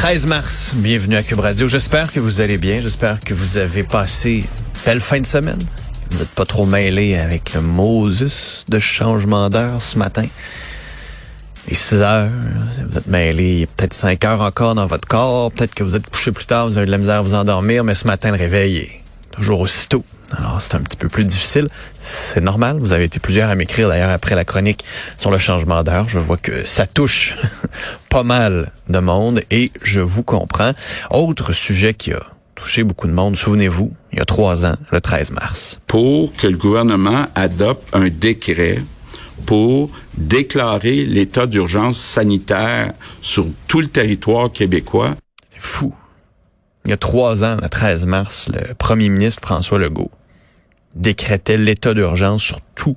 13 mars, bienvenue à Cube Radio. J'espère que vous allez bien. J'espère que vous avez passé une belle fin de semaine. Vous n'êtes pas trop mêlé avec le Moses de changement d'heure ce matin. Et 6 heures, vous êtes mêlé, peut-être 5 heures encore dans votre corps. Peut-être que vous êtes couché plus tard, vous avez de la misère à vous endormir, mais ce matin, le réveil est toujours aussitôt. Alors, c'est un petit peu plus difficile. C'est normal. Vous avez été plusieurs à m'écrire d'ailleurs après la chronique sur le changement d'heure. Je vois que ça touche pas mal de monde et je vous comprends. Autre sujet qui a touché beaucoup de monde, souvenez-vous, il y a trois ans, le 13 mars. Pour que le gouvernement adopte un décret pour déclarer l'état d'urgence sanitaire sur tout le territoire québécois. C'est fou. Il y a trois ans, le 13 mars, le premier ministre François Legault décrétait l'état d'urgence sur tout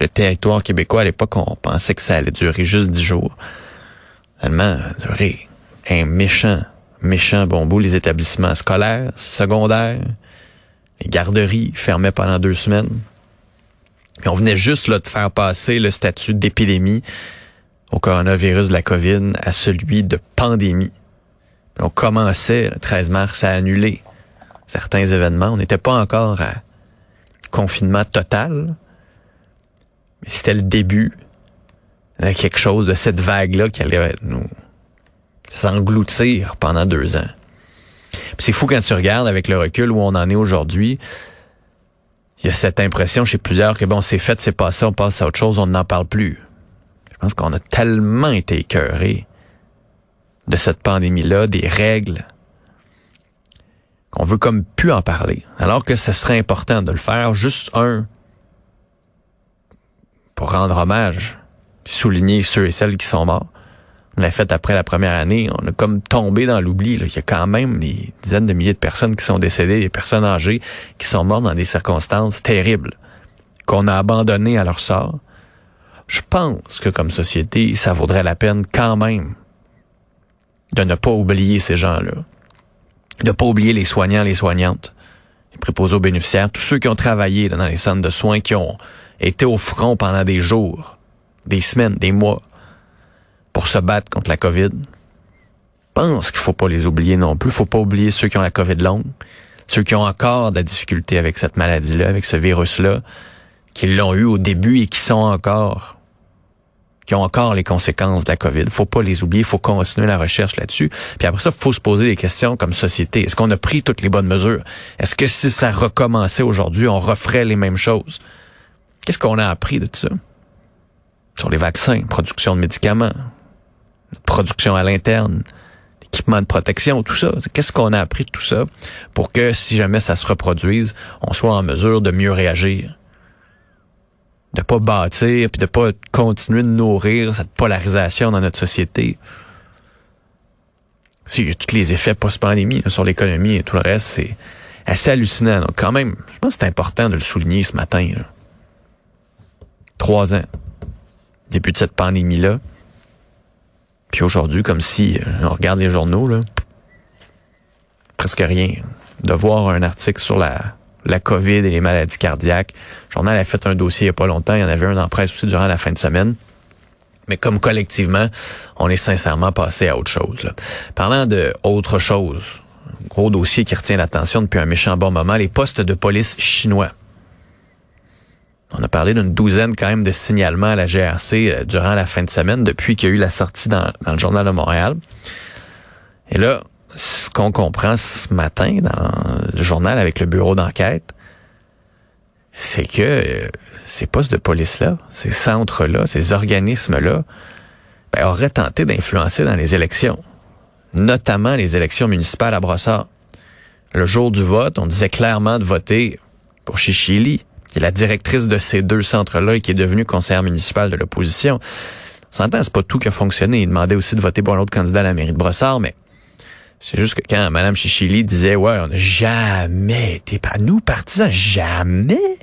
le territoire québécois. À l'époque, on pensait que ça allait durer juste dix jours. Finalement, duré un méchant, méchant bon bout. Les établissements scolaires, secondaires, les garderies fermaient pendant deux semaines. On venait juste de faire passer le statut d'épidémie au coronavirus de la COVID à celui de pandémie. On commençait le 13 mars à annuler certains événements. On n'était pas encore à confinement total, mais c'était le début de quelque chose de cette vague-là qui allait nous s'engloutir pendant deux ans. C'est fou quand tu regardes avec le recul où on en est aujourd'hui. Il y a cette impression chez plusieurs que bon, c'est fait, c'est passé, on passe à autre chose, on n'en parle plus. Je pense qu'on a tellement été écœurés de cette pandémie-là, des règles, qu'on veut comme plus en parler. Alors que ce serait important de le faire, juste un, pour rendre hommage, souligner ceux et celles qui sont morts. On l'a fait après la première année, on a comme tombé dans l'oubli. Il y a quand même des dizaines de milliers de personnes qui sont décédées, des personnes âgées qui sont mortes dans des circonstances terribles, qu'on a abandonnées à leur sort. Je pense que comme société, ça vaudrait la peine quand même de ne pas oublier ces gens-là. De pas oublier les soignants, les soignantes, les préposés aux bénéficiaires, tous ceux qui ont travaillé dans les centres de soins, qui ont été au front pendant des jours, des semaines, des mois, pour se battre contre la COVID. Je pense qu'il faut pas les oublier non plus. faut pas oublier ceux qui ont la COVID longue, ceux qui ont encore de la difficulté avec cette maladie-là, avec ce virus-là, qui l'ont eu au début et qui sont encore qui ont encore les conséquences de la COVID. Faut pas les oublier, faut continuer la recherche là-dessus. Puis après ça, faut se poser des questions comme société. Est-ce qu'on a pris toutes les bonnes mesures? Est-ce que si ça recommençait aujourd'hui, on referait les mêmes choses? Qu'est-ce qu'on a appris de tout ça? Sur les vaccins, production de médicaments, production à l'interne, équipement de protection, tout ça. Qu'est-ce qu'on a appris de tout ça pour que si jamais ça se reproduise, on soit en mesure de mieux réagir? De pas bâtir puis de pas continuer de nourrir cette polarisation dans notre société. Il y a tous les effets post-pandémie sur l'économie et tout le reste, c'est assez hallucinant. Donc quand même, je pense que c'est important de le souligner ce matin. Trois ans, début de cette pandémie-là. Puis aujourd'hui, comme si on regarde les journaux, là, presque rien. De voir un article sur la la COVID et les maladies cardiaques. Le journal a fait un dossier il n'y a pas longtemps. Il y en avait un en presse aussi durant la fin de semaine. Mais comme collectivement, on est sincèrement passé à autre chose. Là. Parlant de autre chose, gros dossier qui retient l'attention depuis un méchant bon moment, les postes de police chinois. On a parlé d'une douzaine quand même de signalements à la GRC euh, durant la fin de semaine depuis qu'il y a eu la sortie dans, le journal de Montréal. Et là, qu'on comprend ce matin dans le journal avec le bureau d'enquête, c'est que euh, ces postes de police-là, ces centres-là, ces organismes-là, ben, auraient tenté d'influencer dans les élections, notamment les élections municipales à Brossard. Le jour du vote, on disait clairement de voter pour Chichili, qui est la directrice de ces deux centres-là et qui est devenue conseillère municipale de l'opposition. On s'entend, c'est pas tout qui a fonctionné. Il demandait aussi de voter pour un autre candidat à la mairie de Brossard, mais c'est juste que quand Mme Chichili disait, ouais, on n'a jamais été pas nous partisans, jamais?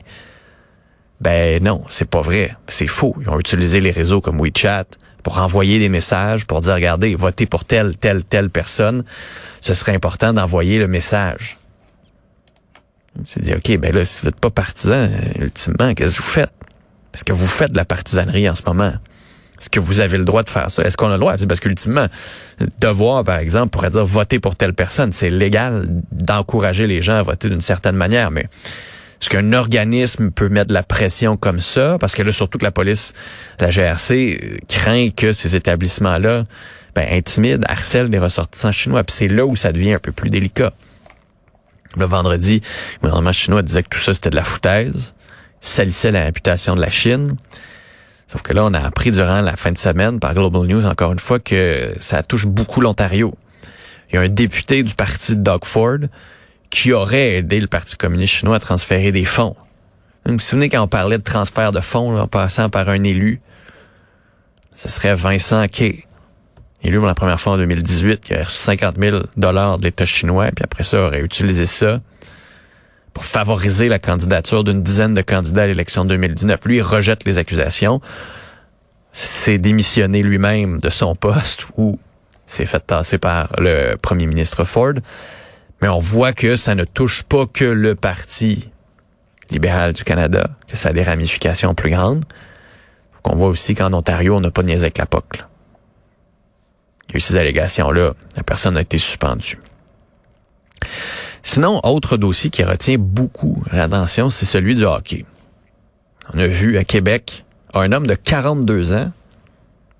Ben non, c'est pas vrai. C'est faux. Ils ont utilisé les réseaux comme WeChat pour envoyer des messages, pour dire, regardez, votez pour telle, telle, telle personne. Ce serait important d'envoyer le message. On s'est dit, OK, ben là, si vous n'êtes pas partisan, ultimement, qu'est-ce que vous faites? Est-ce que vous faites de la partisanerie en ce moment? Est-ce que vous avez le droit de faire ça? Est-ce qu'on a le droit? Parce qu'ultimement, devoir, par exemple, pourrait dire voter pour telle personne. C'est légal d'encourager les gens à voter d'une certaine manière, mais est-ce qu'un organisme peut mettre de la pression comme ça? Parce que là, surtout que la police, la GRC, craint que ces établissements-là ben, intimident, harcèlent des ressortissants chinois. Puis c'est là où ça devient un peu plus délicat. Le vendredi, le gouvernement chinois disait que tout ça, c'était de la foutaise, salissait la réputation de la Chine. Sauf que là, on a appris durant la fin de semaine par Global News, encore une fois, que ça touche beaucoup l'Ontario. Il y a un député du parti de Doug Ford qui aurait aidé le Parti communiste chinois à transférer des fonds. Vous vous souvenez quand on parlait de transfert de fonds en passant par un élu? Ce serait Vincent Kay, élu pour la première fois en 2018, qui a reçu 50 000 dollars de l'État chinois, puis après ça, aurait utilisé ça pour favoriser la candidature d'une dizaine de candidats à l'élection 2019. Lui, il rejette les accusations. C'est démissionné lui-même de son poste ou s'est fait tasser par le premier ministre Ford. Mais on voit que ça ne touche pas que le Parti libéral du Canada, que ça a des ramifications plus grandes. On voit aussi qu'en Ontario, on n'a pas niaisé avec la POC. Là. Il y a eu ces allégations-là. La personne a été suspendue. Sinon, autre dossier qui retient beaucoup l'attention, c'est celui du hockey. On a vu à Québec un homme de 42 ans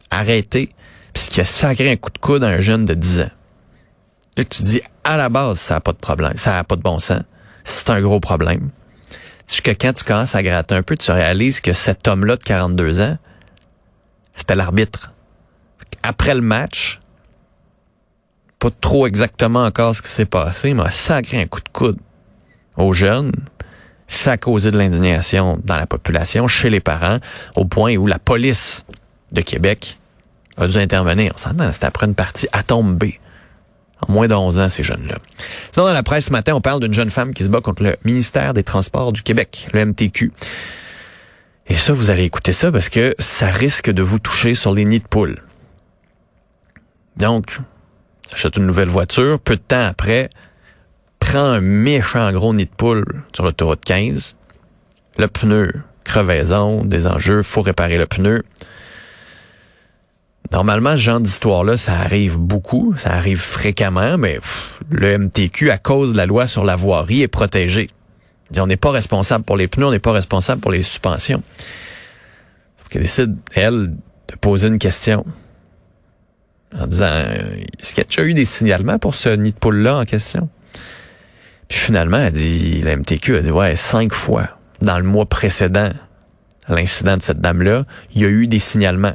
arrêté puisqu'il a sacré un coup de coude à un jeune de 10 ans. Là, tu dis, à la base, ça n'a pas de problème, ça n'a pas de bon sens. C'est un gros problème. que quand tu commences à gratter un peu, tu réalises que cet homme-là de 42 ans, c'était l'arbitre. Après le match, pas trop exactement encore ce qui s'est passé, mais créé un coup de coude aux jeunes. Ça a causé de l'indignation dans la population, chez les parents, au point où la police de Québec a dû intervenir. On s'entend, c'était après une partie à tomber. En moins de 11 ans, ces jeunes-là. Sinon, dans la presse ce matin, on parle d'une jeune femme qui se bat contre le ministère des Transports du Québec, le MTQ. Et ça, vous allez écouter ça parce que ça risque de vous toucher sur les nids de poules. Donc, achète une nouvelle voiture, peu de temps après, prend un méchant gros nid de poule sur l'autoroute 15, le pneu, crevaison, des enjeux, faut réparer le pneu. Normalement, ce genre d'histoire-là, ça arrive beaucoup, ça arrive fréquemment, mais le MTQ, à cause de la loi sur la voirie, est protégé. On n'est pas responsable pour les pneus, on n'est pas responsable pour les suspensions. Elle décide, elle, de poser une question en disant est-ce qu'il y a déjà eu des signalements pour ce nid de poule-là en question? Puis finalement, elle dit, la MTQ a dit ouais, cinq fois dans le mois précédent l'incident de cette dame-là, il y a eu des signalements.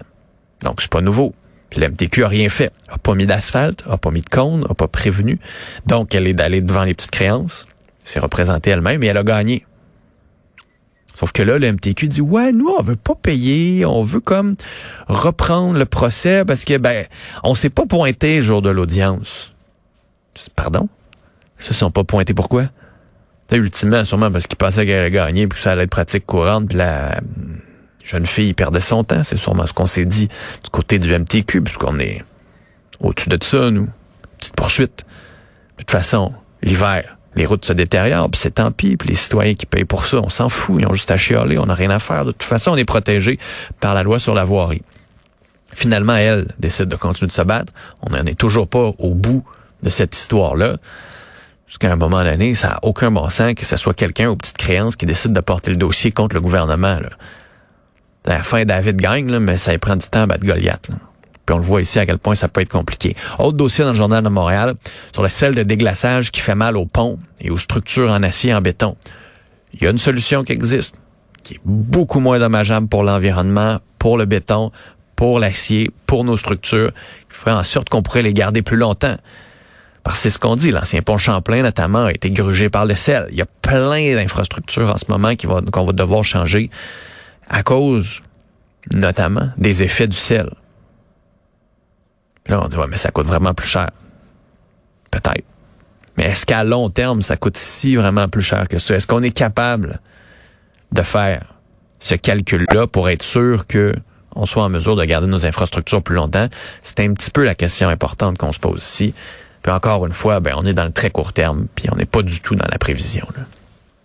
Donc c'est pas nouveau. Puis la MTQ a rien fait. A pas mis d'asphalte, a pas mis de cône, a pas prévenu. Donc elle est d'aller devant les petites créances, s'est représentée elle-même et elle a gagné. Sauf que là, le MTQ dit ouais, nous on veut pas payer, on veut comme reprendre le procès parce que ben on s'est pas pointé le jour de l'audience. Pardon? Ils se sont pas pointés pourquoi? Ultimement sûrement parce qu'ils pensaient qu'elle allait gagner puis ça allait être pratique courante puis la jeune fille perdait son temps, c'est sûrement ce qu'on s'est dit du côté du MTQ puisqu'on est au-dessus de ça nous. Petite poursuite. De toute façon, l'hiver les routes se détériorent, puis c'est tant pis, puis les citoyens qui payent pour ça, on s'en fout, ils ont juste à chialer, on n'a rien à faire. De toute façon, on est protégé par la loi sur la voirie. Finalement, elle décide de continuer de se battre. On n'en est toujours pas au bout de cette histoire-là. Jusqu'à un moment donné, ça n'a aucun bon sens que ce soit quelqu'un aux petites créances qui décide de porter le dossier contre le gouvernement. Là. La fin, David gagne, mais ça prend du temps à battre Goliath. Là. Puis on le voit ici à quel point ça peut être compliqué. Autre dossier dans le Journal de Montréal, sur le sel de déglaçage qui fait mal aux ponts et aux structures en acier et en béton. Il y a une solution qui existe, qui est beaucoup moins dommageable pour l'environnement, pour le béton, pour l'acier, pour nos structures, qui ferait en sorte qu'on pourrait les garder plus longtemps. Parce que c'est ce qu'on dit, l'ancien pont Champlain notamment a été grugé par le sel. Il y a plein d'infrastructures en ce moment qu'on va devoir changer à cause notamment des effets du sel. Là, on dit, ouais, mais ça coûte vraiment plus cher. Peut-être. Mais est-ce qu'à long terme, ça coûte si vraiment plus cher que ça? Est-ce qu'on est capable de faire ce calcul-là pour être sûr que on soit en mesure de garder nos infrastructures plus longtemps? C'est un petit peu la question importante qu'on se pose ici. Puis encore une fois, ben, on est dans le très court terme, puis on n'est pas du tout dans la prévision. Là.